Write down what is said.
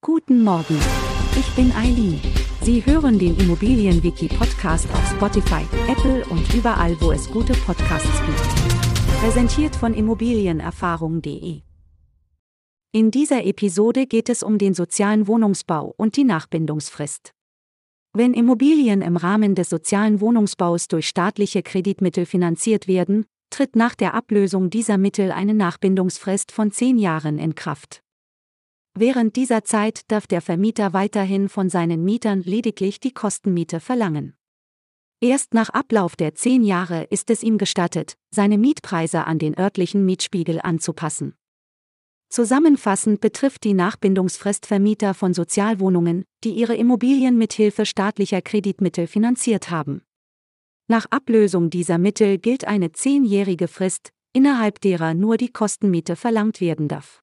Guten Morgen. Ich bin Eileen. Sie hören den Immobilienwiki-Podcast auf Spotify, Apple und überall, wo es gute Podcasts gibt. Präsentiert von Immobilienerfahrung.de. In dieser Episode geht es um den sozialen Wohnungsbau und die Nachbindungsfrist. Wenn Immobilien im Rahmen des sozialen Wohnungsbaus durch staatliche Kreditmittel finanziert werden, tritt nach der Ablösung dieser Mittel eine Nachbindungsfrist von zehn Jahren in Kraft. Während dieser Zeit darf der Vermieter weiterhin von seinen Mietern lediglich die Kostenmiete verlangen. Erst nach Ablauf der zehn Jahre ist es ihm gestattet, seine Mietpreise an den örtlichen Mietspiegel anzupassen. Zusammenfassend betrifft die Nachbindungsfrist Vermieter von Sozialwohnungen, die ihre Immobilien mit Hilfe staatlicher Kreditmittel finanziert haben. Nach Ablösung dieser Mittel gilt eine zehnjährige Frist, innerhalb derer nur die Kostenmiete verlangt werden darf.